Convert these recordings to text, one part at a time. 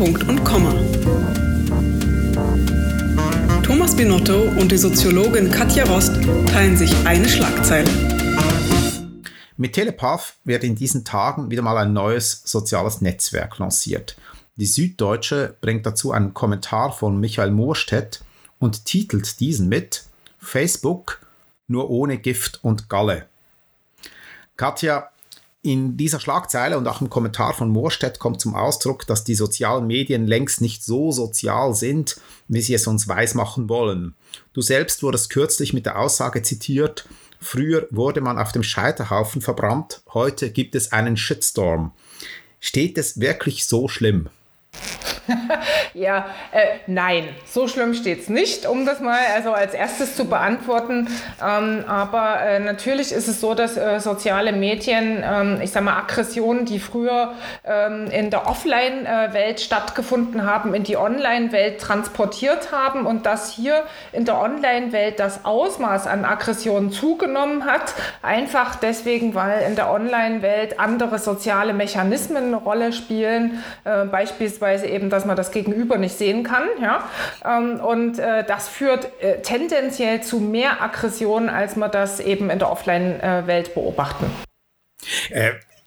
Punkt und Komma. Thomas Binotto und die Soziologin Katja Rost teilen sich eine Schlagzeile. Mit Telepath wird in diesen Tagen wieder mal ein neues soziales Netzwerk lanciert. Die Süddeutsche bringt dazu einen Kommentar von Michael Moorstedt und titelt diesen mit Facebook nur ohne Gift und Galle. Katja, in dieser Schlagzeile und auch im Kommentar von Moorstedt kommt zum Ausdruck, dass die sozialen Medien längst nicht so sozial sind, wie sie es uns weismachen wollen. Du selbst wurdest kürzlich mit der Aussage zitiert, früher wurde man auf dem Scheiterhaufen verbrannt, heute gibt es einen Shitstorm. Steht es wirklich so schlimm? ja, äh, nein, so schlimm steht es nicht, um das mal also als erstes zu beantworten. Ähm, aber äh, natürlich ist es so, dass äh, soziale Medien, ähm, ich sage mal, Aggressionen, die früher ähm, in der Offline-Welt stattgefunden haben, in die Online-Welt transportiert haben und dass hier in der Online-Welt das Ausmaß an Aggressionen zugenommen hat. Einfach deswegen, weil in der Online-Welt andere soziale Mechanismen eine Rolle spielen, äh, beispielsweise eben, dass man das Gegenüber nicht sehen kann. Ja? Ähm, und äh, das führt äh, tendenziell zu mehr Aggression, als man das eben in der Offline-Welt beobachten.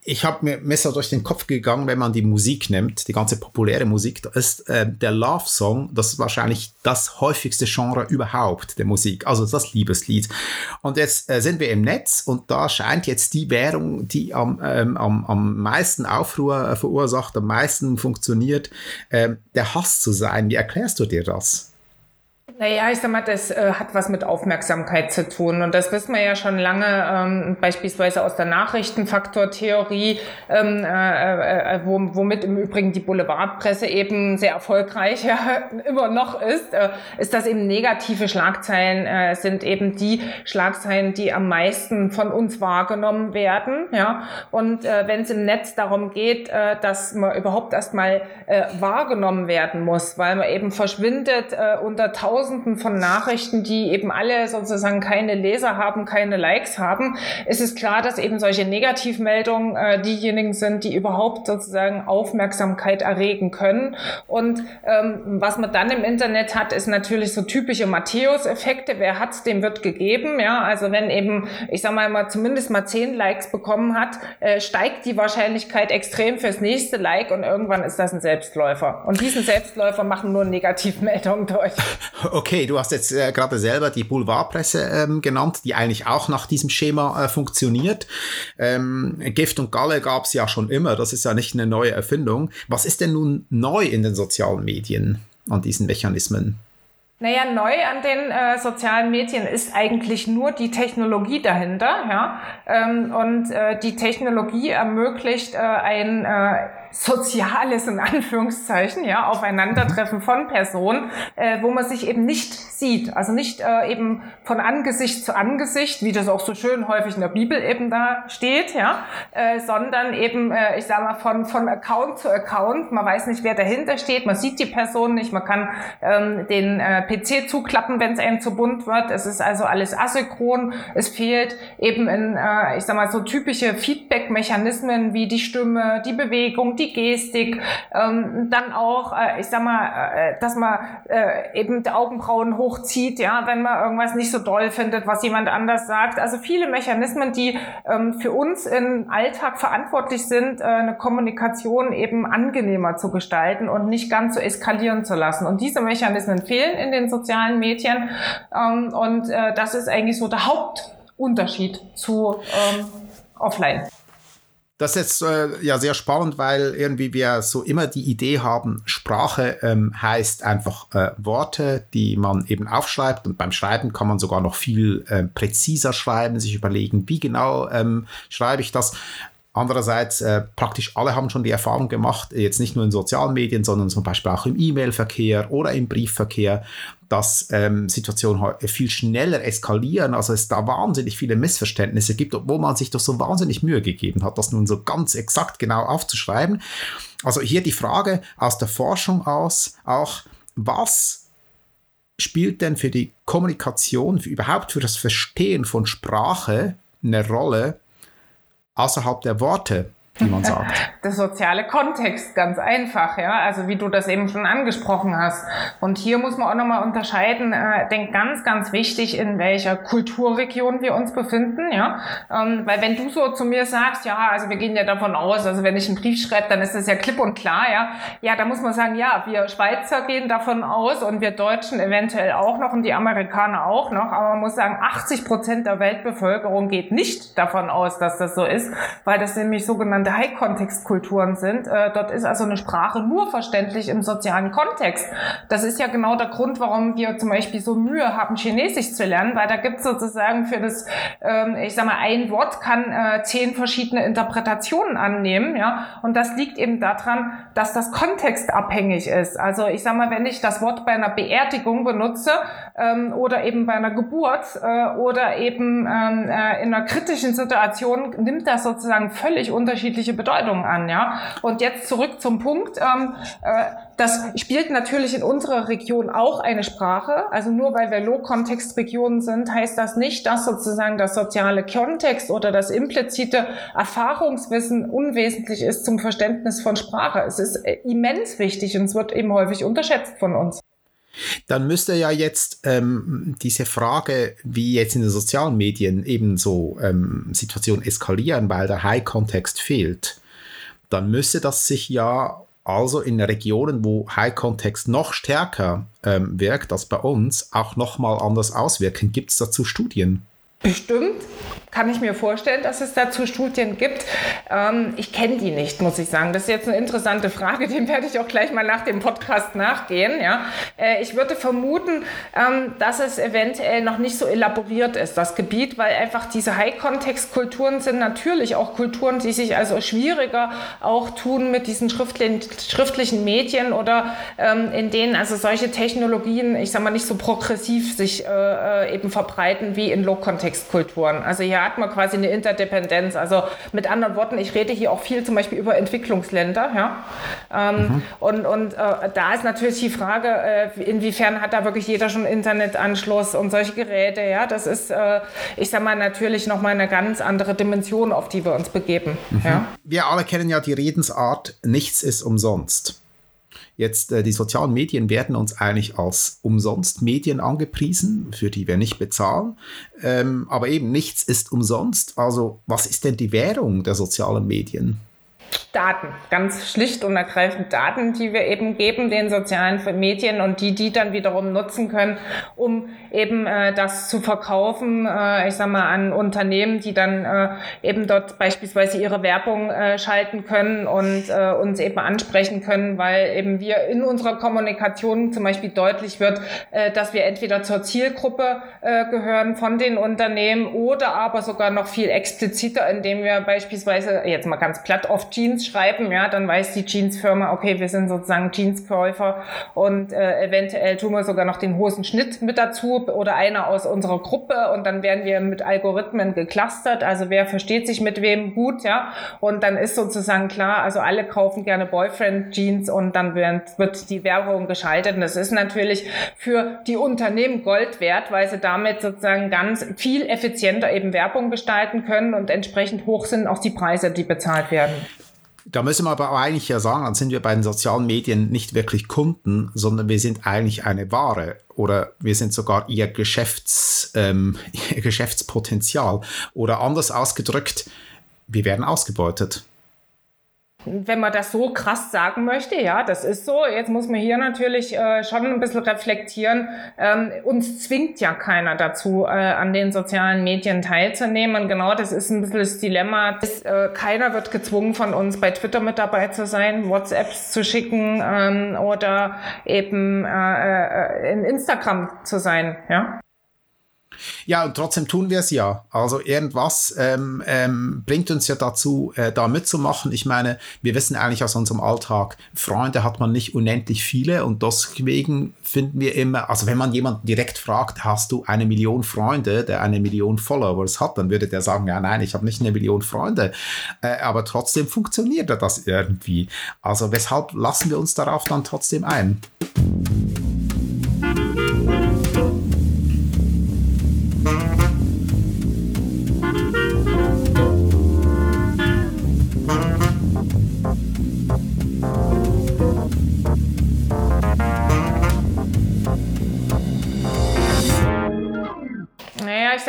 Ich habe mir Messer durch den Kopf gegangen, wenn man die Musik nimmt, die ganze populäre Musik, da ist äh, der Love Song, das ist wahrscheinlich das häufigste Genre überhaupt der Musik, also das Liebeslied. Und jetzt äh, sind wir im Netz und da scheint jetzt die Währung, die am, ähm, am, am meisten Aufruhr äh, verursacht, am meisten funktioniert, äh, der Hass zu sein. Wie erklärst du dir das? Naja, ich sag mal, das äh, hat was mit Aufmerksamkeit zu tun. Und das wissen wir ja schon lange, ähm, beispielsweise aus der Nachrichtenfaktortheorie, ähm, äh, äh, womit im Übrigen die Boulevardpresse eben sehr erfolgreich ja, immer noch ist, äh, ist, dass eben negative Schlagzeilen äh, sind eben die Schlagzeilen, die am meisten von uns wahrgenommen werden. Ja? Und äh, wenn es im Netz darum geht, äh, dass man überhaupt erstmal äh, wahrgenommen werden muss, weil man eben verschwindet äh, unter tausend Tausenden von Nachrichten, die eben alle sozusagen keine Leser haben, keine Likes haben, ist es klar, dass eben solche Negativmeldungen äh, diejenigen sind, die überhaupt sozusagen Aufmerksamkeit erregen können. Und ähm, was man dann im Internet hat, ist natürlich so typische Matthäus-Effekte. Wer hat's, dem wird gegeben. Ja, also wenn eben, ich sag mal, mal zumindest mal zehn Likes bekommen hat, äh, steigt die Wahrscheinlichkeit extrem fürs nächste Like und irgendwann ist das ein Selbstläufer. Und diesen Selbstläufer machen nur Negativmeldungen durch. Okay, du hast jetzt äh, gerade selber die Boulevardpresse ähm, genannt, die eigentlich auch nach diesem Schema äh, funktioniert. Ähm, Gift und Galle gab es ja schon immer, das ist ja nicht eine neue Erfindung. Was ist denn nun neu in den sozialen Medien an diesen Mechanismen? Naja, neu an den äh, sozialen Medien ist eigentlich nur die Technologie dahinter. Ja? Ähm, und äh, die Technologie ermöglicht äh, ein äh, soziales, in Anführungszeichen, ja, Aufeinandertreffen von Personen, äh, wo man sich eben nicht sieht. Also nicht äh, eben von Angesicht zu Angesicht, wie das auch so schön häufig in der Bibel eben da steht, ja, äh, sondern eben, äh, ich sage mal, von, von Account zu Account. Man weiß nicht, wer dahinter steht, man sieht die Person nicht, man kann ähm, den äh, PC zuklappen, wenn es einem zu bunt wird. Es ist also alles asynchron. Es fehlt eben in, äh, ich sag mal, so typische Feedback-Mechanismen wie die Stimme, die Bewegung, die die Gestik, ähm, dann auch, äh, ich sag mal, äh, dass man äh, eben die Augenbrauen hochzieht, ja, wenn man irgendwas nicht so doll findet, was jemand anders sagt. Also viele Mechanismen, die ähm, für uns im Alltag verantwortlich sind, äh, eine Kommunikation eben angenehmer zu gestalten und nicht ganz so eskalieren zu lassen. Und diese Mechanismen fehlen in den sozialen Medien. Ähm, und äh, das ist eigentlich so der Hauptunterschied zu ähm, offline. Das ist jetzt äh, ja sehr spannend, weil irgendwie wir so immer die Idee haben, Sprache ähm, heißt einfach äh, Worte, die man eben aufschreibt und beim Schreiben kann man sogar noch viel äh, präziser schreiben, sich überlegen, wie genau ähm, schreibe ich das. Andererseits, äh, praktisch alle haben schon die Erfahrung gemacht, jetzt nicht nur in sozialen Medien, sondern zum Beispiel auch im E-Mail-Verkehr oder im Briefverkehr, dass ähm, Situationen viel schneller eskalieren, also es da wahnsinnig viele Missverständnisse gibt, obwohl man sich doch so wahnsinnig Mühe gegeben hat, das nun so ganz exakt genau aufzuschreiben. Also hier die Frage aus der Forschung aus auch, was spielt denn für die Kommunikation, für, überhaupt für das Verstehen von Sprache eine Rolle außerhalb der Worte? Wie man sagt. Der soziale Kontext, ganz einfach, ja. Also wie du das eben schon angesprochen hast. Und hier muss man auch nochmal unterscheiden, äh, denk ganz, ganz wichtig, in welcher Kulturregion wir uns befinden, ja. Ähm, weil wenn du so zu mir sagst, ja, also wir gehen ja davon aus, also wenn ich einen Brief schreibe, dann ist das ja klipp und klar, ja. Ja, da muss man sagen, ja, wir Schweizer gehen davon aus und wir Deutschen eventuell auch noch und die Amerikaner auch noch. Aber man muss sagen, 80 Prozent der Weltbevölkerung geht nicht davon aus, dass das so ist, weil das nämlich sogenannte sogenannte High-Kontext-Kulturen sind. Äh, dort ist also eine Sprache nur verständlich im sozialen Kontext. Das ist ja genau der Grund, warum wir zum Beispiel so Mühe haben, Chinesisch zu lernen, weil da gibt es sozusagen für das, ähm, ich sag mal, ein Wort kann äh, zehn verschiedene Interpretationen annehmen, ja. Und das liegt eben daran, dass das kontextabhängig ist. Also ich sag mal, wenn ich das Wort bei einer Beerdigung benutze ähm, oder eben bei einer Geburt äh, oder eben ähm, äh, in einer kritischen Situation, nimmt das sozusagen völlig unterschiedliche unterschiedliche Bedeutungen an, ja. Und jetzt zurück zum Punkt. Ähm, äh, das spielt natürlich in unserer Region auch eine Sprache. Also nur weil wir Low-Kontext-Regionen sind, heißt das nicht, dass sozusagen das soziale Kontext oder das implizite Erfahrungswissen unwesentlich ist zum Verständnis von Sprache. Es ist äh, immens wichtig und es wird eben häufig unterschätzt von uns. Dann müsste ja jetzt ähm, diese Frage, wie jetzt in den sozialen Medien eben so ähm, Situationen eskalieren, weil der High-Kontext fehlt, dann müsste das sich ja also in Regionen, wo High-Kontext noch stärker ähm, wirkt als bei uns, auch nochmal anders auswirken. Gibt es dazu Studien? Bestimmt kann ich mir vorstellen, dass es dazu Studien gibt. Ähm, ich kenne die nicht, muss ich sagen. Das ist jetzt eine interessante Frage, dem werde ich auch gleich mal nach dem Podcast nachgehen. Ja. Äh, ich würde vermuten, ähm, dass es eventuell noch nicht so elaboriert ist, das Gebiet, weil einfach diese High-Kontext-Kulturen sind natürlich auch Kulturen, die sich also schwieriger auch tun mit diesen schriftlichen, schriftlichen Medien oder ähm, in denen also solche Technologien, ich sage mal, nicht so progressiv sich äh, äh, eben verbreiten wie in Low-Kontext-Kulturen. Also hier hat man quasi eine Interdependenz. Also mit anderen Worten, ich rede hier auch viel zum Beispiel über Entwicklungsländer. Ja? Ähm, mhm. Und, und äh, da ist natürlich die Frage, äh, inwiefern hat da wirklich jeder schon Internetanschluss und solche Geräte. Ja, das ist, äh, ich sage mal, natürlich nochmal eine ganz andere Dimension, auf die wir uns begeben. Mhm. Ja? Wir alle kennen ja die Redensart, nichts ist umsonst. Jetzt, äh, die sozialen Medien werden uns eigentlich als umsonst Medien angepriesen, für die wir nicht bezahlen. Ähm, aber eben nichts ist umsonst. Also, was ist denn die Währung der sozialen Medien? Daten, ganz schlicht und ergreifend Daten, die wir eben geben den sozialen Medien und die die dann wiederum nutzen können, um eben äh, das zu verkaufen, äh, ich sag mal an Unternehmen, die dann äh, eben dort beispielsweise ihre Werbung äh, schalten können und äh, uns eben ansprechen können, weil eben wir in unserer Kommunikation zum Beispiel deutlich wird, äh, dass wir entweder zur Zielgruppe äh, gehören von den Unternehmen oder aber sogar noch viel expliziter, indem wir beispielsweise jetzt mal ganz platt auf Jeans schreiben, ja, dann weiß die Jeansfirma, okay, wir sind sozusagen Jeanskäufer und äh, eventuell tun wir sogar noch den Hosenschnitt mit dazu oder einer aus unserer Gruppe und dann werden wir mit Algorithmen geclustert, also wer versteht sich mit wem gut, ja, und dann ist sozusagen klar, also alle kaufen gerne Boyfriend-Jeans und dann wird, wird die Werbung geschaltet und das ist natürlich für die Unternehmen Gold wert, weil sie damit sozusagen ganz viel effizienter eben Werbung gestalten können und entsprechend hoch sind auch die Preise, die bezahlt werden. Da müssen wir aber eigentlich ja sagen, dann sind wir bei den sozialen Medien nicht wirklich Kunden, sondern wir sind eigentlich eine Ware oder wir sind sogar ihr, Geschäfts, ähm, ihr Geschäftspotenzial. Oder anders ausgedrückt, wir werden ausgebeutet wenn man das so krass sagen möchte, ja, das ist so. Jetzt muss man hier natürlich äh, schon ein bisschen reflektieren. Ähm, uns zwingt ja keiner dazu, äh, an den sozialen Medien teilzunehmen. Genau das ist ein bisschen das Dilemma. Das, äh, keiner wird gezwungen von uns, bei Twitter mit dabei zu sein, WhatsApps zu schicken ähm, oder eben äh, äh, in Instagram zu sein, ja. Ja, und trotzdem tun wir es ja. Also irgendwas ähm, ähm, bringt uns ja dazu, äh, da mitzumachen. Ich meine, wir wissen eigentlich aus unserem Alltag, Freunde hat man nicht unendlich viele und deswegen finden wir immer, also wenn man jemanden direkt fragt, hast du eine Million Freunde, der eine Million Followers hat, dann würde der sagen, ja nein, ich habe nicht eine Million Freunde. Äh, aber trotzdem funktioniert das irgendwie. Also weshalb lassen wir uns darauf dann trotzdem ein? Thank you.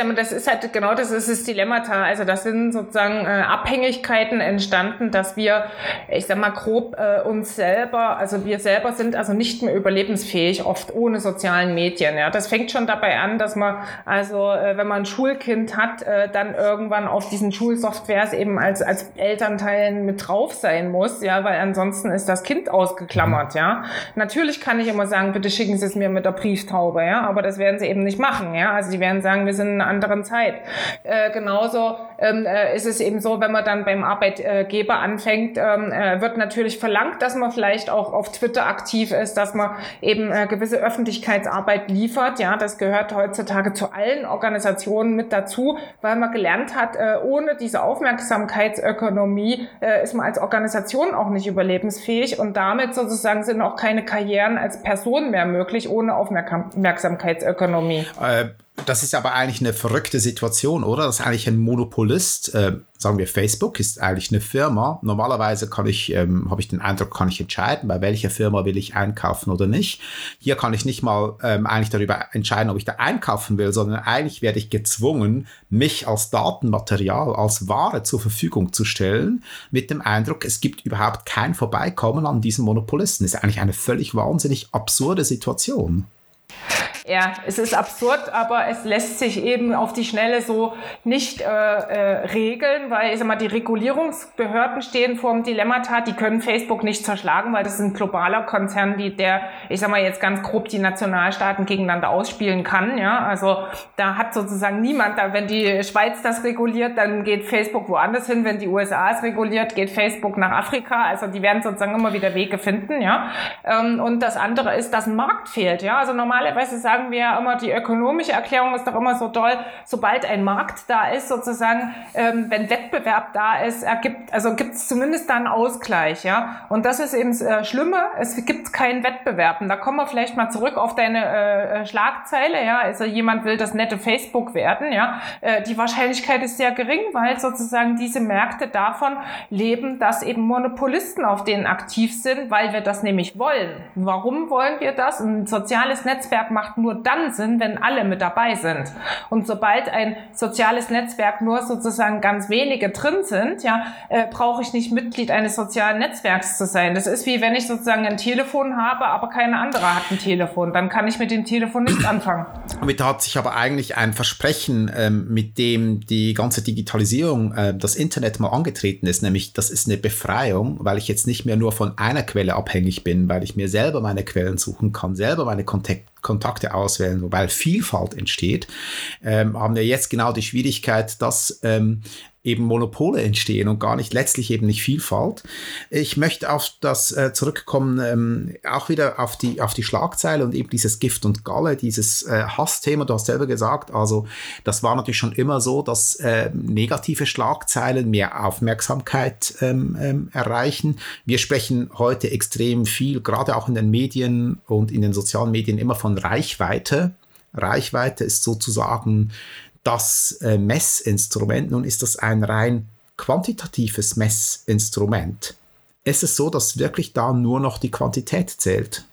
Mal, das ist halt genau das ist das Dilemmata. Also das sind sozusagen äh, Abhängigkeiten entstanden, dass wir, ich sag mal grob äh, uns selber, also wir selber sind also nicht mehr überlebensfähig, oft ohne sozialen Medien. Ja, das fängt schon dabei an, dass man also, äh, wenn man ein Schulkind hat, dann irgendwann auf diesen Schulsoftwares eben als als Elternteilen mit drauf sein muss, ja, weil ansonsten ist das Kind ausgeklammert. Ja, natürlich kann ich immer sagen, bitte schicken Sie es mir mit der Brieftaube, ja, aber das werden Sie eben nicht machen. Ja, also die werden sagen wir sind in einer anderen Zeit. Äh, genauso ähm, äh, ist es eben so, wenn man dann beim Arbeitgeber anfängt, ähm, äh, wird natürlich verlangt, dass man vielleicht auch auf Twitter aktiv ist, dass man eben äh, gewisse Öffentlichkeitsarbeit liefert. Ja, das gehört heutzutage zu allen Organisationen mit dazu, weil man gelernt hat, äh, ohne diese Aufmerksamkeitsökonomie äh, ist man als Organisation auch nicht überlebensfähig und damit sozusagen sind auch keine Karrieren als Person mehr möglich ohne Aufmerksamkeitsökonomie. Äh, das ist aber eigentlich eine verrückte Situation, oder? Das ist eigentlich ein Monopolist. Äh, sagen wir, Facebook ist eigentlich eine Firma. Normalerweise kann ich, ähm, habe ich den Eindruck, kann ich entscheiden, bei welcher Firma will ich einkaufen oder nicht. Hier kann ich nicht mal ähm, eigentlich darüber entscheiden, ob ich da einkaufen will, sondern eigentlich werde ich gezwungen, mich als Datenmaterial, als Ware zur Verfügung zu stellen, mit dem Eindruck, es gibt überhaupt kein Vorbeikommen an diesen Monopolisten. Das ist eigentlich eine völlig wahnsinnig absurde Situation. Ja, es ist absurd, aber es lässt sich eben auf die Schnelle so nicht äh, äh, regeln, weil ich sag mal, die Regulierungsbehörden stehen vor dem Dilemmata, die können Facebook nicht zerschlagen, weil das ist ein globaler Konzern, die der, ich sag mal jetzt ganz grob die Nationalstaaten gegeneinander ausspielen kann. Ja, also da hat sozusagen niemand, da wenn die Schweiz das reguliert, dann geht Facebook woanders hin. Wenn die USA es reguliert, geht Facebook nach Afrika. Also die werden sozusagen immer wieder Wege finden. Ja, ähm, und das andere ist, dass ein Markt fehlt. Ja, also normalerweise sagen sagen wir ja immer, die ökonomische Erklärung ist doch immer so toll, sobald ein Markt da ist, sozusagen, ähm, wenn Wettbewerb da ist, ergibt, also gibt es zumindest da einen Ausgleich, ja. Und das ist eben das äh, Schlimme, es gibt keinen Wettbewerb. Und da kommen wir vielleicht mal zurück auf deine äh, äh, Schlagzeile, ja. Also jemand will das nette Facebook werden, ja. Äh, die Wahrscheinlichkeit ist sehr gering, weil sozusagen diese Märkte davon leben, dass eben Monopolisten auf denen aktiv sind, weil wir das nämlich wollen. Warum wollen wir das? Ein soziales Netzwerk macht nur dann Sinn, wenn alle mit dabei sind. Und sobald ein soziales Netzwerk nur sozusagen ganz wenige drin sind, ja, äh, brauche ich nicht Mitglied eines sozialen Netzwerks zu sein. Das ist wie wenn ich sozusagen ein Telefon habe, aber keine andere hat ein Telefon. Dann kann ich mit dem Telefon nichts anfangen. Damit hat sich aber eigentlich ein Versprechen, ähm, mit dem die ganze Digitalisierung, äh, das Internet mal angetreten ist, nämlich das ist eine Befreiung, weil ich jetzt nicht mehr nur von einer Quelle abhängig bin, weil ich mir selber meine Quellen suchen kann, selber meine Kontakt Kontakte auswählen, wobei Vielfalt entsteht, ähm, haben wir jetzt genau die Schwierigkeit, dass ähm, eben Monopole entstehen und gar nicht letztlich eben nicht Vielfalt. Ich möchte auf das äh, zurückkommen, ähm, auch wieder auf die, auf die Schlagzeile und eben dieses Gift und Galle, dieses äh, Hassthema, du hast selber gesagt, also das war natürlich schon immer so, dass äh, negative Schlagzeilen mehr Aufmerksamkeit ähm, ähm, erreichen. Wir sprechen heute extrem viel, gerade auch in den Medien und in den sozialen Medien immer von Reichweite. Reichweite ist sozusagen das äh, Messinstrument. Nun ist das ein rein quantitatives Messinstrument. Ist es so, dass wirklich da nur noch die Quantität zählt?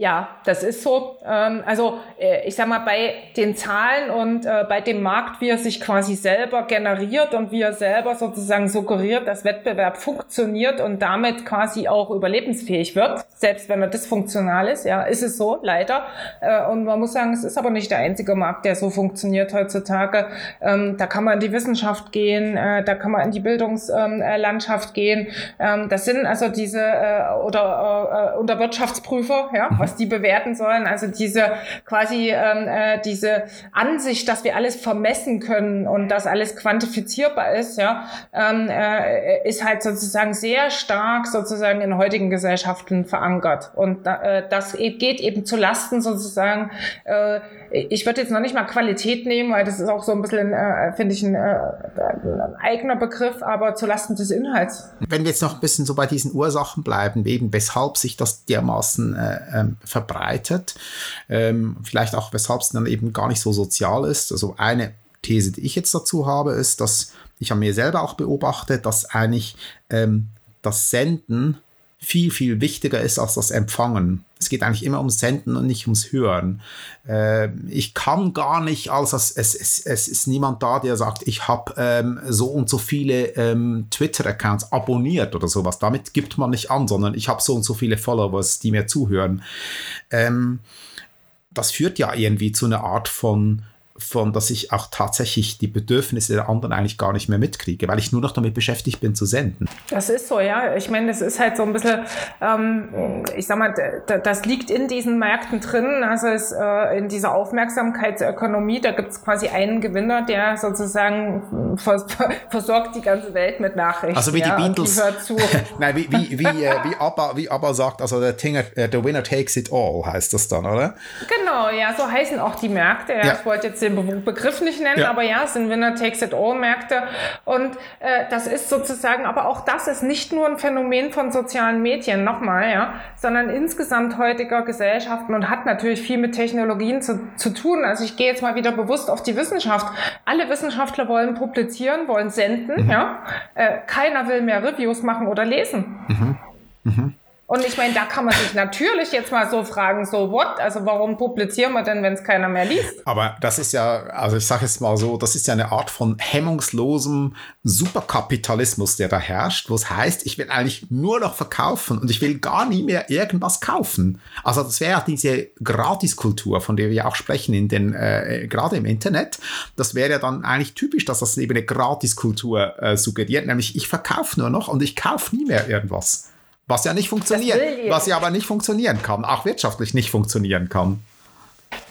Ja, das ist so. Ähm, also äh, ich sag mal, bei den Zahlen und äh, bei dem Markt, wie er sich quasi selber generiert und wie er selber sozusagen suggeriert, dass Wettbewerb funktioniert und damit quasi auch überlebensfähig wird, selbst wenn er dysfunktional ist, ja, ist es so, leider. Äh, und man muss sagen, es ist aber nicht der einzige Markt, der so funktioniert heutzutage. Ähm, da kann man in die Wissenschaft gehen, da kann man in die Bildungslandschaft gehen. Ähm, das sind also diese oder unter Wirtschaftsprüfer ja. Was die bewerten sollen. Also diese quasi ähm, äh, diese Ansicht, dass wir alles vermessen können und dass alles quantifizierbar ist, ja, ähm, äh, ist halt sozusagen sehr stark sozusagen in heutigen Gesellschaften verankert. Und äh, das geht eben zu Lasten sozusagen äh, ich würde jetzt noch nicht mal Qualität nehmen, weil das ist auch so ein bisschen, äh, finde ich, ein, äh, ein, eigener Begriff, aber zulasten des Inhalts. Wenn wir jetzt noch ein bisschen so bei diesen Ursachen bleiben, eben weshalb sich das dermaßen äh, ähm, verbreitet, ähm, vielleicht auch weshalb es dann eben gar nicht so sozial ist. Also eine These, die ich jetzt dazu habe, ist, dass ich an mir selber auch beobachte, dass eigentlich ähm, das Senden viel, viel wichtiger ist als das Empfangen. Es geht eigentlich immer ums Senden und nicht ums Hören. Äh, ich kann gar nicht, also es, es, es, ist niemand da, der sagt, ich habe ähm, so und so viele ähm, Twitter-Accounts abonniert oder sowas. Damit gibt man nicht an, sondern ich habe so und so viele Followers, die mir zuhören. Ähm, das führt ja irgendwie zu einer Art von von, dass ich auch tatsächlich die Bedürfnisse der anderen eigentlich gar nicht mehr mitkriege, weil ich nur noch damit beschäftigt bin zu senden. Das ist so, ja. Ich meine, das ist halt so ein bisschen, ähm, ich sag mal, das liegt in diesen Märkten drin, also es, äh, in dieser Aufmerksamkeitsökonomie, da gibt es quasi einen Gewinner, der sozusagen vers versorgt die ganze Welt mit Nachrichten. Also wie die ja, Beatles. Die hört zu. Nein, wie, wie, wie, äh, wie, Abba, wie Abba sagt, also der Thing, uh, the winner takes it all, heißt das dann, oder? Genau, ja, so heißen auch die Märkte. Ja. Ich wollte jetzt den Begriff nicht nennen, ja. aber ja, es sind Winner-Takes-it-all-Märkte. Und äh, das ist sozusagen, aber auch das ist nicht nur ein Phänomen von sozialen Medien, nochmal, ja, sondern insgesamt heutiger Gesellschaften und hat natürlich viel mit Technologien zu, zu tun. Also ich gehe jetzt mal wieder bewusst auf die Wissenschaft. Alle Wissenschaftler wollen publizieren, wollen senden, mhm. ja. Äh, keiner will mehr Reviews machen oder lesen. Mhm. Mhm. Und ich meine, da kann man sich natürlich jetzt mal so fragen, so what? Also warum publizieren wir denn, wenn es keiner mehr liest? Aber das ist ja, also ich sage jetzt mal so, das ist ja eine Art von hemmungslosem Superkapitalismus, der da herrscht, wo es heißt, ich will eigentlich nur noch verkaufen und ich will gar nie mehr irgendwas kaufen. Also das wäre ja diese Gratiskultur, von der wir ja auch sprechen, in den, äh, gerade im Internet. Das wäre ja dann eigentlich typisch, dass das eben eine Gratiskultur äh, suggeriert, nämlich ich verkaufe nur noch und ich kaufe nie mehr irgendwas. Was ja nicht funktioniert, was ja aber nicht funktionieren kann, auch wirtschaftlich nicht funktionieren kann.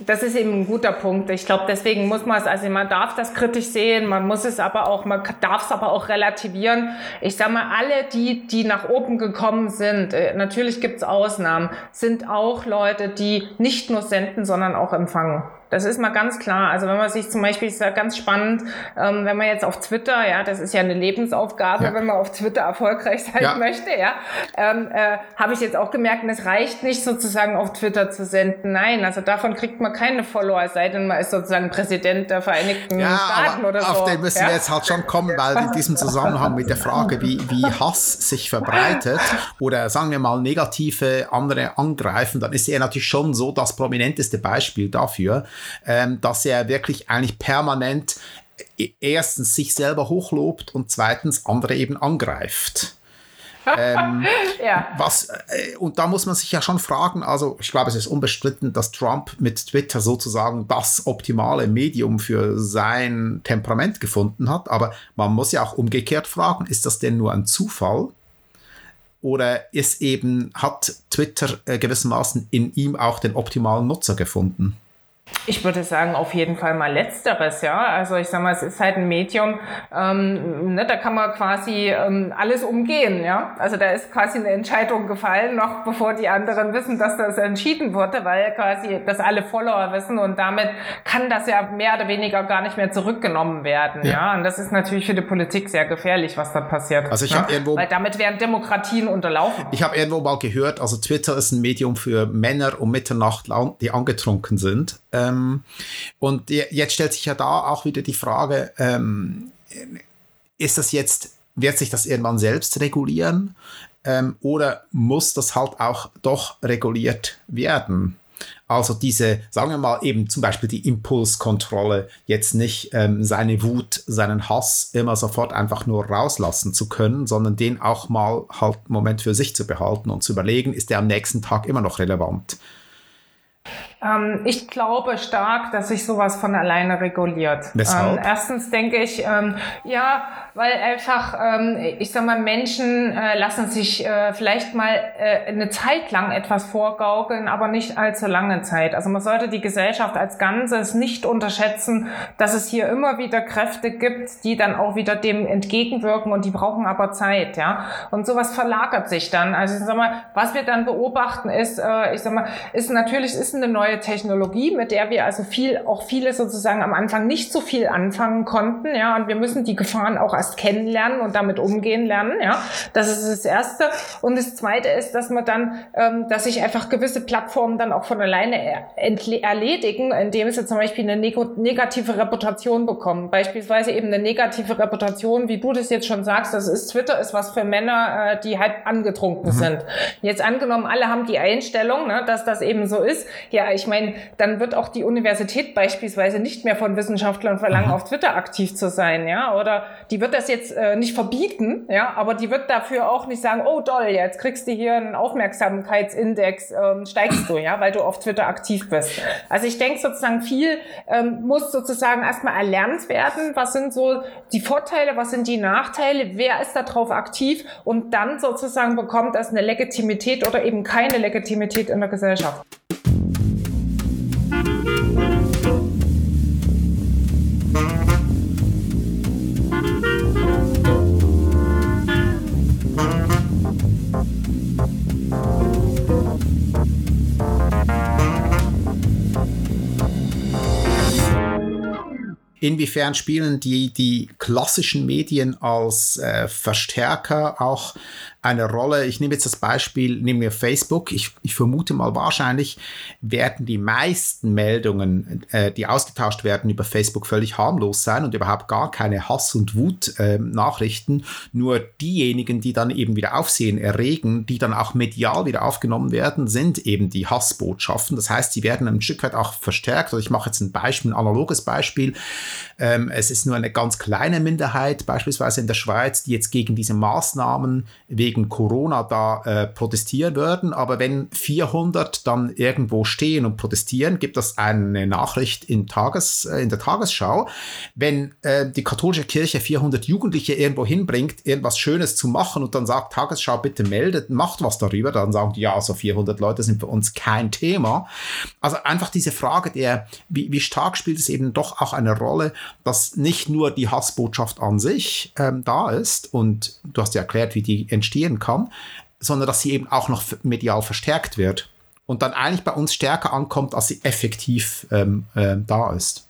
Das ist eben ein guter Punkt. Ich glaube, deswegen muss man es, also man darf das kritisch sehen, man muss es aber auch, man darf es aber auch relativieren. Ich sage mal, alle, die, die nach oben gekommen sind, äh, natürlich gibt es Ausnahmen, sind auch Leute, die nicht nur senden, sondern auch empfangen. Das ist mal ganz klar. Also wenn man sich zum Beispiel, ist ja ganz spannend, ähm, wenn man jetzt auf Twitter, ja, das ist ja eine Lebensaufgabe, ja. wenn man auf Twitter erfolgreich sein ja. möchte, ja, ähm, äh, habe ich jetzt auch gemerkt, es reicht nicht sozusagen auf Twitter zu senden. Nein, also davon kriegt man keine Follower, sei denn man ist sozusagen Präsident der Vereinigten ja, Staaten oder so. Auf den müssen wir jetzt halt schon kommen, weil in diesem Zusammenhang mit der Frage, wie, wie Hass sich verbreitet oder sagen wir mal negative andere angreifen, dann ist er natürlich schon so das prominenteste Beispiel dafür ähm, dass er wirklich eigentlich permanent äh, erstens sich selber hochlobt und zweitens andere eben angreift. ähm, ja. was, äh, und da muss man sich ja schon fragen, also ich glaube, es ist unbestritten, dass Trump mit Twitter sozusagen das optimale Medium für sein Temperament gefunden hat, aber man muss ja auch umgekehrt fragen, ist das denn nur ein Zufall? Oder ist eben, hat Twitter äh, gewissermaßen in ihm auch den optimalen Nutzer gefunden? Ich würde sagen, auf jeden Fall mal Letzteres, ja. Also ich sag mal, es ist halt ein Medium, ähm, ne, da kann man quasi ähm, alles umgehen, ja. Also da ist quasi eine Entscheidung gefallen, noch bevor die anderen wissen, dass das entschieden wurde, weil quasi das alle Follower wissen und damit kann das ja mehr oder weniger gar nicht mehr zurückgenommen werden, ja. ja? Und das ist natürlich für die Politik sehr gefährlich, was da passiert. Also ich ne? habe irgendwo, weil damit werden Demokratien unterlaufen. Ich habe irgendwo mal gehört, also Twitter ist ein Medium für Männer um Mitternacht, die angetrunken sind. Ähm, und jetzt stellt sich ja da auch wieder die Frage, ähm, ist das jetzt, wird sich das irgendwann selbst regulieren? Ähm, oder muss das halt auch doch reguliert werden? Also diese, sagen wir mal eben zum Beispiel die Impulskontrolle, jetzt nicht ähm, seine Wut, seinen Hass immer sofort einfach nur rauslassen zu können, sondern den auch mal halt einen Moment für sich zu behalten und zu überlegen, ist der am nächsten Tag immer noch relevant? Ähm, ich glaube stark, dass sich sowas von alleine reguliert. Ähm, erstens denke ich, ähm, ja, weil einfach, ähm, ich sag mal, Menschen äh, lassen sich äh, vielleicht mal äh, eine Zeit lang etwas vorgaukeln, aber nicht allzu lange Zeit. Also man sollte die Gesellschaft als Ganzes nicht unterschätzen, dass es hier immer wieder Kräfte gibt, die dann auch wieder dem entgegenwirken und die brauchen aber Zeit, ja. Und sowas verlagert sich dann. Also ich sag mal, was wir dann beobachten ist, äh, ich sag mal, ist natürlich ist eine neue neue Technologie, mit der wir also viel, auch viele sozusagen am Anfang nicht so viel anfangen konnten, ja, und wir müssen die Gefahren auch erst kennenlernen und damit umgehen lernen, ja. Das ist das Erste. Und das Zweite ist, dass man dann, ähm, dass sich einfach gewisse Plattformen dann auch von alleine erledigen, indem sie zum Beispiel eine negative Reputation bekommen. Beispielsweise eben eine negative Reputation, wie du das jetzt schon sagst, das ist Twitter, ist was für Männer, äh, die halt angetrunken mhm. sind. Jetzt angenommen, alle haben die Einstellung, ne, dass das eben so ist. Ja, ich meine, dann wird auch die Universität beispielsweise nicht mehr von Wissenschaftlern verlangen, auf Twitter aktiv zu sein, ja, oder die wird das jetzt äh, nicht verbieten, ja, aber die wird dafür auch nicht sagen, oh doll, jetzt kriegst du hier einen Aufmerksamkeitsindex, ähm, steigst du, ja, weil du auf Twitter aktiv bist. Also ich denke sozusagen viel ähm, muss sozusagen erstmal erlernt werden, was sind so die Vorteile, was sind die Nachteile, wer ist da drauf aktiv und dann sozusagen bekommt das eine Legitimität oder eben keine Legitimität in der Gesellschaft. Inwiefern spielen die, die klassischen Medien als äh, Verstärker auch eine Rolle. Ich nehme jetzt das Beispiel, nehmen wir Facebook. Ich, ich vermute mal wahrscheinlich werden die meisten Meldungen, äh, die ausgetauscht werden über Facebook, völlig harmlos sein und überhaupt gar keine Hass- und Wut-Nachrichten. Äh, Nur diejenigen, die dann eben wieder Aufsehen erregen, die dann auch medial wieder aufgenommen werden, sind eben die Hassbotschaften. Das heißt, sie werden ein Stück weit auch verstärkt. Also ich mache jetzt ein Beispiel, ein analoges Beispiel. Ähm, es ist nur eine ganz kleine Minderheit, beispielsweise in der Schweiz, die jetzt gegen diese Maßnahmen wegen Corona da äh, protestieren würden. Aber wenn 400 dann irgendwo stehen und protestieren, gibt es eine Nachricht in, Tages, äh, in der Tagesschau. Wenn äh, die katholische Kirche 400 Jugendliche irgendwo hinbringt, irgendwas Schönes zu machen und dann sagt, Tagesschau, bitte meldet, macht was darüber, dann sagen die, ja, so also 400 Leute sind für uns kein Thema. Also einfach diese Frage der, wie, wie stark spielt es eben doch auch eine Rolle, dass nicht nur die Hassbotschaft an sich ähm, da ist und du hast ja erklärt, wie die entstehen kann, sondern dass sie eben auch noch medial verstärkt wird und dann eigentlich bei uns stärker ankommt, als sie effektiv ähm, äh, da ist.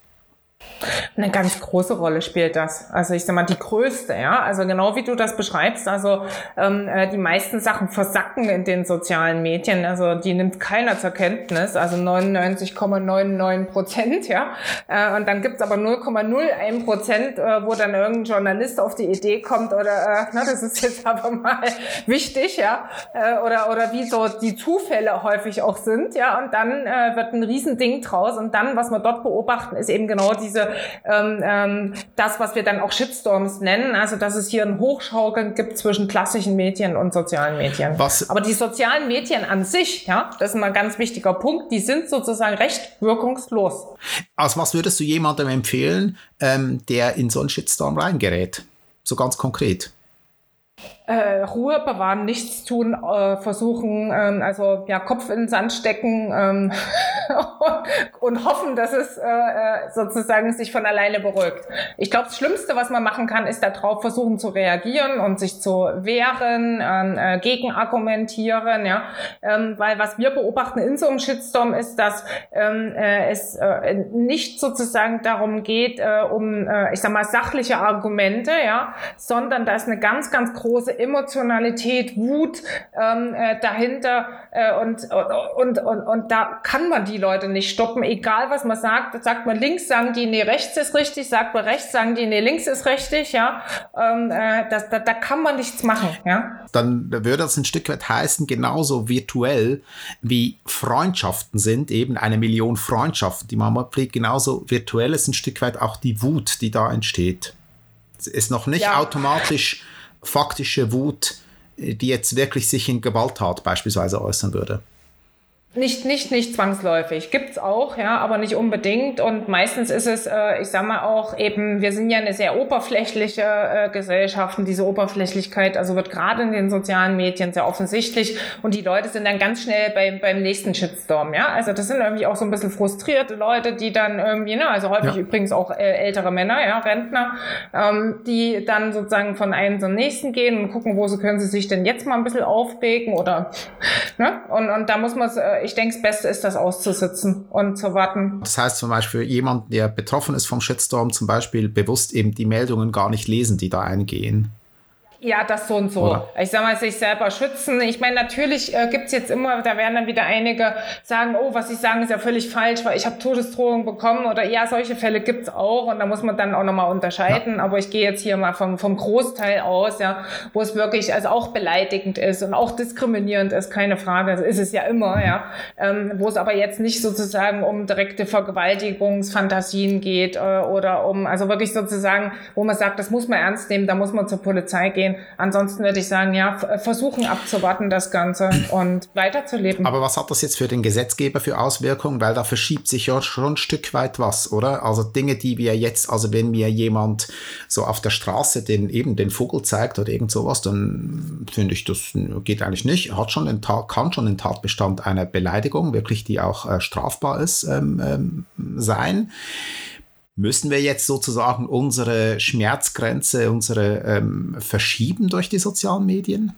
Eine ganz große Rolle spielt das. Also ich sag mal, die größte, ja. Also genau wie du das beschreibst, also ähm, äh, die meisten Sachen versacken in den sozialen Medien. Also die nimmt keiner zur Kenntnis, also 99,99 Prozent, ja. Äh, und dann gibt's aber 0,01 Prozent, äh, wo dann irgendein Journalist auf die Idee kommt oder, äh, na, das ist jetzt aber mal wichtig, ja. Äh, oder, oder wie so die Zufälle häufig auch sind, ja. Und dann äh, wird ein Riesending draus. Und dann, was wir dort beobachten, ist eben genau diese ähm, ähm, das, was wir dann auch Shitstorms nennen, also dass es hier ein Hochschaukeln gibt zwischen klassischen Medien und sozialen Medien. Was? Aber die sozialen Medien an sich, ja, das ist mal ein ganz wichtiger Punkt, die sind sozusagen recht wirkungslos. Also was würdest du jemandem empfehlen, ähm, der in so einen Shitstorm reingerät? So ganz konkret äh, Ruhe bewahren, nichts tun, äh, versuchen, ähm, also ja, Kopf in den Sand stecken ähm, und hoffen, dass es äh, äh, sozusagen sich von alleine beruhigt. Ich glaube, das Schlimmste, was man machen kann, ist darauf versuchen zu reagieren und sich zu wehren, ähm, äh, gegenargumentieren, ja, ähm, weil was wir beobachten in so einem Shitstorm ist, dass ähm, äh, es äh, nicht sozusagen darum geht, äh, um, äh, ich sag mal, sachliche Argumente, ja, sondern da ist eine ganz, ganz große Emotionalität, Wut ähm, äh, dahinter äh, und, und, und, und da kann man die Leute nicht stoppen, egal was man sagt. Sagt man links, sagen die, nee, rechts ist richtig, sagt man rechts, sagen die, nee, links ist richtig, ja. Ähm, äh, das, da, da kann man nichts machen, ja. Dann würde das ein Stück weit heißen, genauso virtuell wie Freundschaften sind, eben eine Million Freundschaften, die man pflegt, genauso virtuell ist ein Stück weit auch die Wut, die da entsteht. Es ist noch nicht ja. automatisch faktische Wut, die jetzt wirklich sich in Gewalttat beispielsweise äußern würde. Nicht, nicht, nicht zwangsläufig. Gibt's auch, ja, aber nicht unbedingt. Und meistens ist es, äh, ich sag mal auch eben, wir sind ja eine sehr oberflächliche äh, Gesellschaft und diese Oberflächlichkeit, also wird gerade in den sozialen Medien sehr offensichtlich und die Leute sind dann ganz schnell beim, beim nächsten Shitstorm, ja. Also das sind irgendwie auch so ein bisschen frustrierte Leute, die dann irgendwie, ne, also häufig ja. übrigens auch äh, ältere Männer, ja, Rentner, ähm, die dann sozusagen von einem zum nächsten gehen und gucken, wo sie können sie sich denn jetzt mal ein bisschen aufregen oder, ne, und, und da muss man es, äh, ich denke, das Beste ist, das auszusitzen und zu warten. Das heißt zum Beispiel, jemand, der betroffen ist vom Shitstorm, zum Beispiel bewusst eben die Meldungen gar nicht lesen, die da eingehen. Ja, das so und so. Oder? Ich sag mal, sich selber schützen. Ich meine, natürlich äh, gibt's jetzt immer, da werden dann wieder einige sagen, oh, was ich sagen, ist ja völlig falsch, weil ich habe Todesdrohungen bekommen oder ja, solche Fälle gibt's auch und da muss man dann auch nochmal unterscheiden. Ja. Aber ich gehe jetzt hier mal vom, vom Großteil aus, ja, wo es wirklich also auch beleidigend ist und auch diskriminierend ist, keine Frage. Das ist es ja immer, ja. Ähm, wo es aber jetzt nicht sozusagen um direkte Vergewaltigungsfantasien geht äh, oder um, also wirklich sozusagen, wo man sagt, das muss man ernst nehmen, da muss man zur Polizei gehen gehen. Ansonsten würde ich sagen, ja, versuchen abzuwarten das Ganze und weiterzuleben. Aber was hat das jetzt für den Gesetzgeber für Auswirkungen? Weil da verschiebt sich ja schon ein Stück weit was, oder? Also Dinge, die wir jetzt, also wenn mir jemand so auf der Straße den eben den Vogel zeigt oder irgend sowas, dann finde ich, das geht eigentlich nicht. Hat schon den Tat, kann schon ein Tatbestand einer Beleidigung, wirklich, die auch äh, strafbar ist, ähm, ähm, sein. Müssen wir jetzt sozusagen unsere Schmerzgrenze, unsere ähm, verschieben durch die sozialen Medien?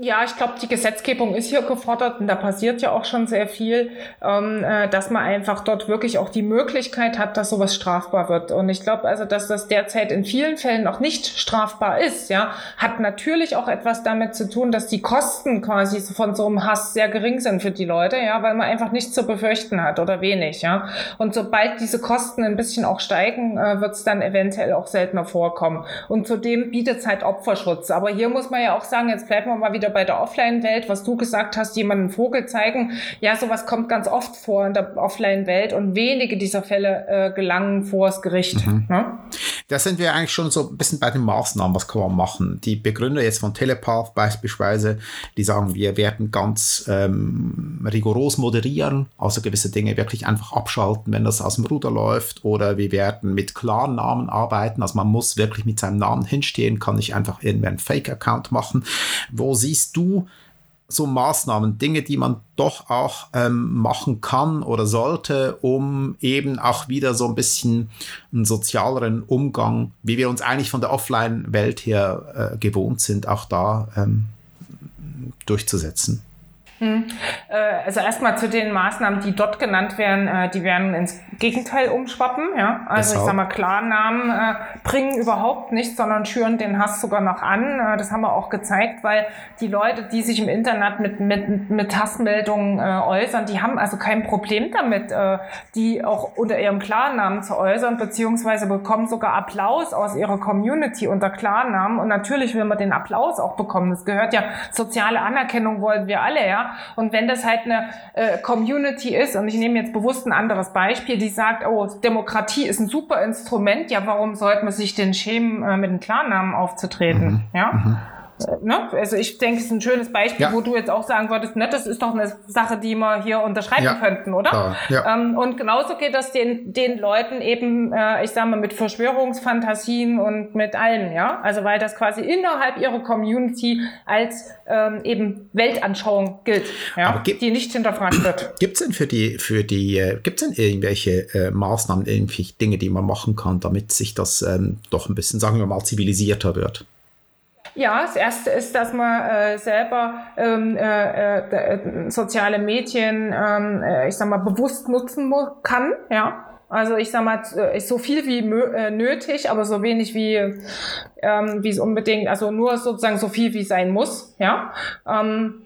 Ja, ich glaube, die Gesetzgebung ist hier gefordert und da passiert ja auch schon sehr viel, ähm, äh, dass man einfach dort wirklich auch die Möglichkeit hat, dass sowas strafbar wird. Und ich glaube also, dass das derzeit in vielen Fällen noch nicht strafbar ist, ja, hat natürlich auch etwas damit zu tun, dass die Kosten quasi von so einem Hass sehr gering sind für die Leute, ja, weil man einfach nichts zu befürchten hat oder wenig, ja. Und sobald diese Kosten ein bisschen auch steigen, äh, wird es dann eventuell auch seltener vorkommen. Und zudem bietet es halt Opferschutz. Aber hier muss man ja auch sagen, jetzt bleiben wir mal wieder wieder bei der Offline-Welt, was du gesagt hast, jemanden Vogel zeigen. Ja, sowas kommt ganz oft vor in der Offline-Welt und wenige dieser Fälle äh, gelangen vor das Gericht. Mhm. Ne? Da sind wir eigentlich schon so ein bisschen bei den Maßnahmen, was kann man machen. Die Begründer jetzt von Telepath beispielsweise, die sagen, wir werden ganz ähm, rigoros moderieren, also gewisse Dinge wirklich einfach abschalten, wenn das aus dem Ruder läuft, oder wir werden mit klaren Namen arbeiten, also man muss wirklich mit seinem Namen hinstehen, kann nicht einfach irgendwie einen Fake-Account machen. Wo siehst du so Maßnahmen, Dinge, die man doch auch ähm, machen kann oder sollte, um eben auch wieder so ein bisschen einen sozialeren Umgang, wie wir uns eigentlich von der Offline-Welt her äh, gewohnt sind, auch da ähm, durchzusetzen? Hm. Äh, also erstmal zu den Maßnahmen, die dort genannt werden, äh, die werden ins Gegenteil umschwappen. Ja? Also ich sag mal, Klarnamen äh, bringen überhaupt nichts, sondern schüren den Hass sogar noch an. Das haben wir auch gezeigt, weil die Leute, die sich im Internet mit, mit, mit Hassmeldungen äußern, die haben also kein Problem damit, die auch unter ihrem Klarnamen zu äußern, beziehungsweise bekommen sogar Applaus aus ihrer Community unter Klarnamen. Und natürlich will man den Applaus auch bekommen. Das gehört ja, soziale Anerkennung wollen wir alle, ja. Und wenn das halt eine äh, Community ist, und ich nehme jetzt bewusst ein anderes Beispiel, die sagt, oh, Demokratie ist ein super Instrument, ja, warum sollte man sich denn schämen, äh, mit einem Klarnamen aufzutreten? Mhm. Ja. Mhm. Ne? Also ich denke, es ist ein schönes Beispiel, ja. wo du jetzt auch sagen würdest, ne, das ist doch eine Sache, die wir hier unterschreiben ja. könnten, oder? Ja. Ähm, und genauso geht das den, den Leuten eben, äh, ich sage mal, mit Verschwörungsfantasien und mit allem, ja. Also weil das quasi innerhalb ihrer Community als ähm, eben Weltanschauung gilt, ja, gibt, die nicht hinterfragt wird. Gibt es denn für die, für die, äh, gibt es denn irgendwelche äh, Maßnahmen, irgendwelche Dinge, die man machen kann, damit sich das ähm, doch ein bisschen, sagen wir mal, zivilisierter wird? Ja, das erste ist, dass man äh, selber ähm, äh, äh, soziale Medien, ähm, äh, ich sag mal, bewusst nutzen kann, ja. Also ich sag mal, äh, so viel wie äh, nötig, aber so wenig wie ähm, wie es unbedingt, also nur sozusagen so viel wie sein muss, ja. Ähm,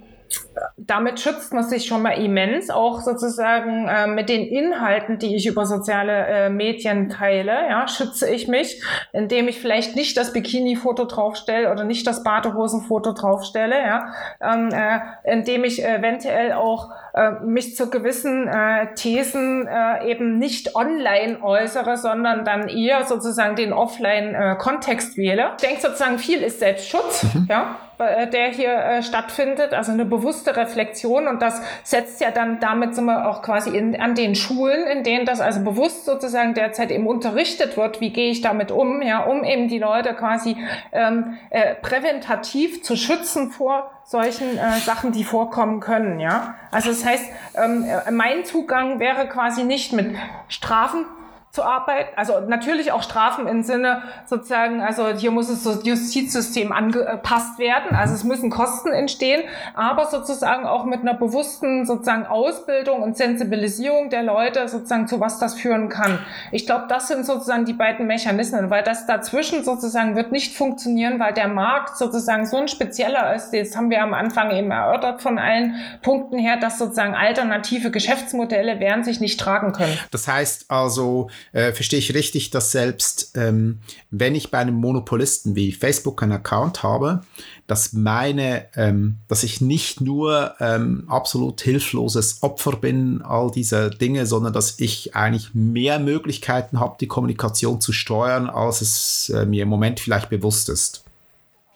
damit schützt man sich schon mal immens, auch sozusagen äh, mit den Inhalten, die ich über soziale äh, Medien teile, ja, schütze ich mich, indem ich vielleicht nicht das Bikini-Foto draufstelle oder nicht das Badehosen-Foto draufstelle, ja, ähm, äh, indem ich eventuell auch äh, mich zu gewissen äh, Thesen äh, eben nicht online äußere, sondern dann eher sozusagen den Offline-Kontext wähle. Ich denke sozusagen, viel ist Selbstschutz, mhm. ja, äh, der hier äh, stattfindet, also eine bewusste Reflexion und das setzt ja dann damit sind wir auch quasi in, an den Schulen, in denen das also bewusst sozusagen derzeit eben unterrichtet wird, wie gehe ich damit um, ja, um eben die Leute quasi ähm, äh, präventativ zu schützen vor solchen äh, Sachen, die vorkommen können, ja. Also das heißt, ähm, äh, mein Zugang wäre quasi nicht mit Strafen zu arbeiten. Also natürlich auch Strafen im Sinne sozusagen, also hier muss es das Justizsystem angepasst werden, also es müssen Kosten entstehen, aber sozusagen auch mit einer bewussten sozusagen Ausbildung und Sensibilisierung der Leute sozusagen zu was das führen kann. Ich glaube, das sind sozusagen die beiden Mechanismen, weil das dazwischen sozusagen wird nicht funktionieren, weil der Markt sozusagen so ein spezieller ist. Das haben wir am Anfang eben erörtert von allen Punkten her, dass sozusagen alternative Geschäftsmodelle werden sich nicht tragen können. Das heißt also, äh, verstehe ich richtig, dass selbst ähm, wenn ich bei einem Monopolisten wie Facebook einen Account habe, dass meine, ähm, dass ich nicht nur ähm, absolut hilfloses Opfer bin all dieser Dinge, sondern dass ich eigentlich mehr Möglichkeiten habe, die Kommunikation zu steuern, als es äh, mir im Moment vielleicht bewusst ist.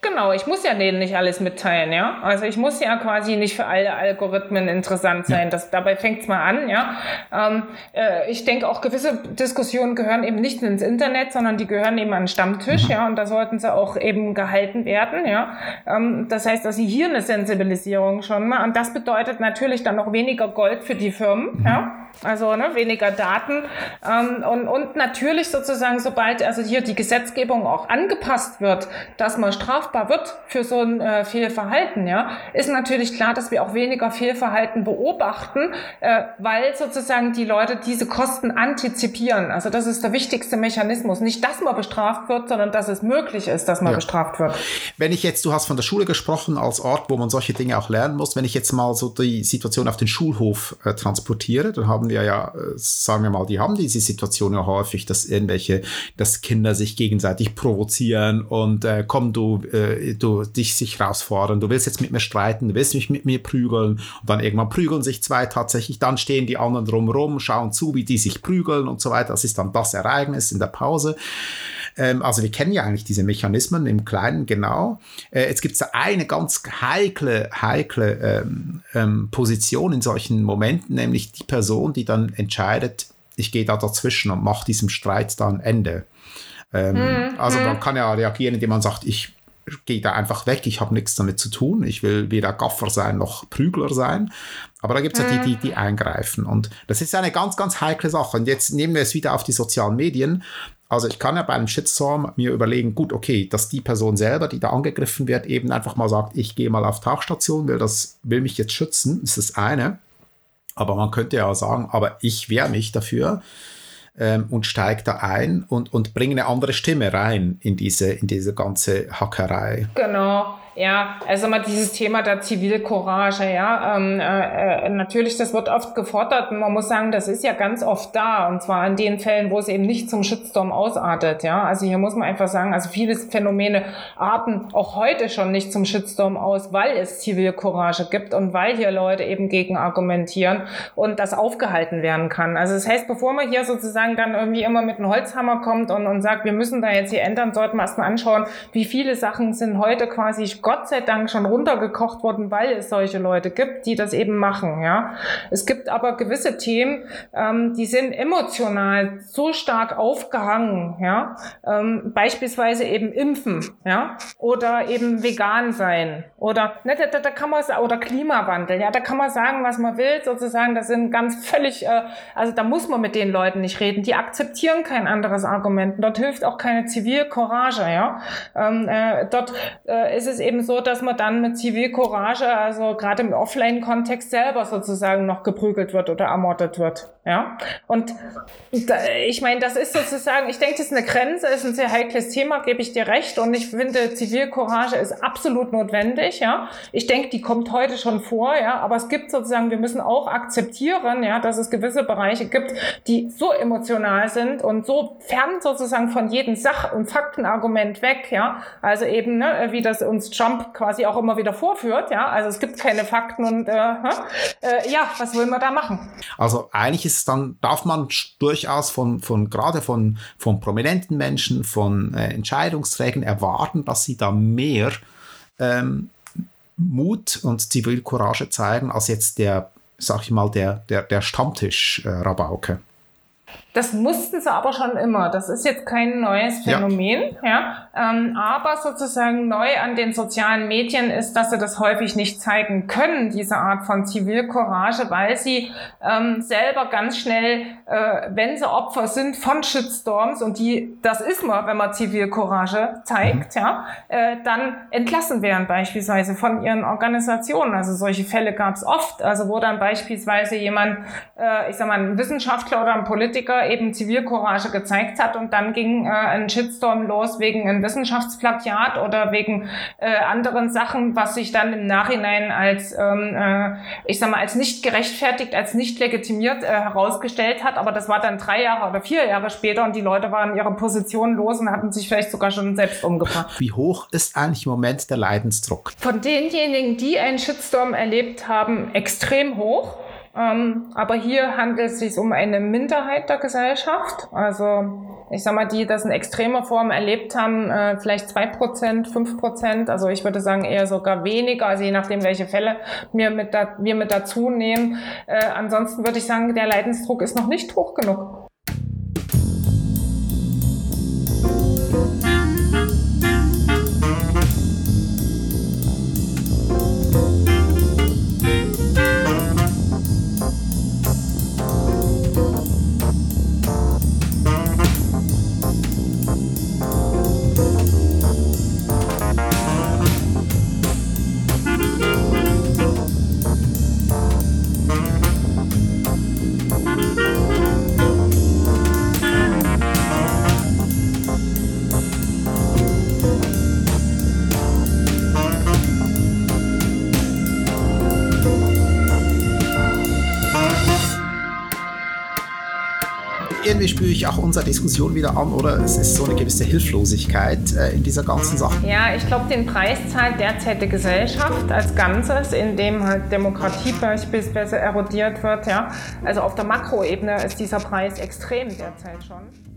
Genau, ich muss ja denen nicht alles mitteilen, ja. Also ich muss ja quasi nicht für alle Algorithmen interessant sein. Das, dabei fängt's mal an, ja. Ähm, äh, ich denke auch gewisse Diskussionen gehören eben nicht ins Internet, sondern die gehören eben an den Stammtisch, mhm. ja. Und da sollten sie auch eben gehalten werden, ja. Ähm, das heißt, dass sie hier eine Sensibilisierung schon mal. Und das bedeutet natürlich dann noch weniger Gold für die Firmen, mhm. ja. Also ne, weniger Daten. Ähm, und, und natürlich sozusagen, sobald also hier die Gesetzgebung auch angepasst wird, dass man strafbar wird für so ein äh, Fehlverhalten, ja, ist natürlich klar, dass wir auch weniger Fehlverhalten beobachten, äh, weil sozusagen die Leute diese Kosten antizipieren. Also das ist der wichtigste Mechanismus. Nicht, dass man bestraft wird, sondern dass es möglich ist, dass man ja. bestraft wird. Wenn ich jetzt, du hast von der Schule gesprochen als Ort, wo man solche Dinge auch lernen muss, wenn ich jetzt mal so die Situation auf den Schulhof äh, transportiere, dann haben haben wir ja, äh, sagen wir mal, die haben diese Situation ja häufig, dass irgendwelche, dass Kinder sich gegenseitig provozieren und äh, komm, du, äh, du dich sich herausfordern, du willst jetzt mit mir streiten, du willst mich mit mir prügeln und dann irgendwann prügeln sich zwei tatsächlich, dann stehen die anderen drumherum, schauen zu, wie die sich prügeln und so weiter. Das ist dann das Ereignis in der Pause. Ähm, also wir kennen ja eigentlich diese Mechanismen im Kleinen genau. Äh, jetzt gibt es eine ganz heikle, heikle ähm, ähm, Position in solchen Momenten, nämlich die Person, die dann entscheidet, ich gehe da dazwischen und mache diesem Streit da ein Ende. Ähm, mhm. Also man hm. kann ja reagieren, indem man sagt, ich gehe da einfach weg, ich habe nichts damit zu tun, ich will weder Gaffer sein noch Prügler sein. Aber da gibt es ja die, die, die hm. eingreifen. Und das ist eine ganz, ganz heikle Sache. Und jetzt nehmen wir es wieder auf die sozialen Medien. Also ich kann ja bei einem Shitstorm mir überlegen, gut, okay, dass die Person selber, die da angegriffen wird, eben einfach mal sagt, ich gehe mal auf Tauchstation, will das, will mich jetzt schützen, ist das eine. Aber man könnte ja sagen, aber ich wehre mich dafür ähm, und steige da ein und, und bringe eine andere Stimme rein in diese, in diese ganze Hackerei. Genau. Ja, also mal dieses Thema der Zivilcourage, ja, ähm, äh, äh, natürlich, das wird oft gefordert und man muss sagen, das ist ja ganz oft da und zwar in den Fällen, wo es eben nicht zum Shitstorm ausartet, ja, also hier muss man einfach sagen, also viele Phänomene arten auch heute schon nicht zum Shitstorm aus, weil es Zivilcourage gibt und weil hier Leute eben gegen argumentieren und das aufgehalten werden kann. Also das heißt, bevor man hier sozusagen dann irgendwie immer mit einem Holzhammer kommt und, und sagt, wir müssen da jetzt hier ändern, sollten wir erstmal anschauen, wie viele Sachen sind heute quasi Gott sei Dank schon runtergekocht worden, weil es solche Leute gibt, die das eben machen. Ja, es gibt aber gewisse Themen, ähm, die sind emotional so stark aufgehangen. Ja, ähm, beispielsweise eben Impfen. Ja, oder eben vegan sein. Oder ne, da, da kann man oder Klimawandel. Ja, da kann man sagen, was man will. Sozusagen, das sind ganz völlig. Äh, also da muss man mit den Leuten nicht reden. Die akzeptieren kein anderes Argument. Dort hilft auch keine Zivilcourage. Ja, ähm, äh, dort äh, ist es eben eben so, dass man dann mit Zivilcourage, also gerade im Offline-Kontext selber sozusagen noch geprügelt wird oder ermordet wird. Ja. Und da, ich meine, das ist sozusagen, ich denke, das ist eine Grenze, ist ein sehr heikles Thema, gebe ich dir recht. Und ich finde, Zivilcourage ist absolut notwendig. Ja. Ich denke, die kommt heute schon vor, ja. Aber es gibt sozusagen, wir müssen auch akzeptieren, ja, dass es gewisse Bereiche gibt, die so emotional sind und so fern sozusagen von jedem Sach- und Faktenargument weg, ja. Also eben, ne, wie das uns John Trump quasi auch immer wieder vorführt. Ja, also es gibt keine Fakten und äh, äh, ja, was will man da machen? Also eigentlich ist es dann, darf man durchaus von, von gerade von, von prominenten Menschen, von äh, Entscheidungsträgern erwarten, dass sie da mehr ähm, Mut und Zivilcourage zeigen als jetzt der, sag ich mal, der, der, der Stammtisch-Rabauke. Das mussten sie aber schon immer. Das ist jetzt kein neues Phänomen. Ja. ja. Ähm, aber sozusagen neu an den sozialen Medien ist, dass sie das häufig nicht zeigen können, diese Art von Zivilcourage, weil sie ähm, selber ganz schnell, äh, wenn sie Opfer sind von Shitstorms und die, das ist man, wenn man Zivilcourage zeigt, mhm. ja, äh, dann entlassen werden beispielsweise von ihren Organisationen. Also solche Fälle gab es oft. Also wo dann beispielsweise jemand, äh, ich sag mal, ein Wissenschaftler oder ein Politiker eben Zivilcourage gezeigt hat und dann ging äh, ein Shitstorm los wegen einem Wissenschaftsplagiat oder wegen äh, anderen Sachen, was sich dann im Nachhinein als, ähm, äh, ich sag mal, als nicht gerechtfertigt, als nicht legitimiert äh, herausgestellt hat. Aber das war dann drei Jahre oder vier Jahre später und die Leute waren ihre Position los und hatten sich vielleicht sogar schon selbst umgebracht. Wie hoch ist eigentlich im Moment der Leidensdruck? Von denjenigen, die einen Shitstorm erlebt haben, extrem hoch. Ähm, aber hier handelt es sich um eine Minderheit der Gesellschaft. Also ich sag mal, die das in extremer Form erlebt haben, äh, vielleicht zwei Prozent, fünf Prozent. Also ich würde sagen eher sogar weniger, also je nachdem, welche Fälle wir mit, da, wir mit dazu nehmen. Äh, ansonsten würde ich sagen, der Leidensdruck ist noch nicht hoch genug. Spüre ich auch unsere Diskussion wieder an, oder es ist so eine gewisse Hilflosigkeit äh, in dieser ganzen Sache. Ja, ich glaube, den Preis zahlt derzeit die Gesellschaft als Ganzes, in dem halt Demokratie beispielsweise erodiert wird. Ja. Also auf der Makroebene ist dieser Preis extrem derzeit schon.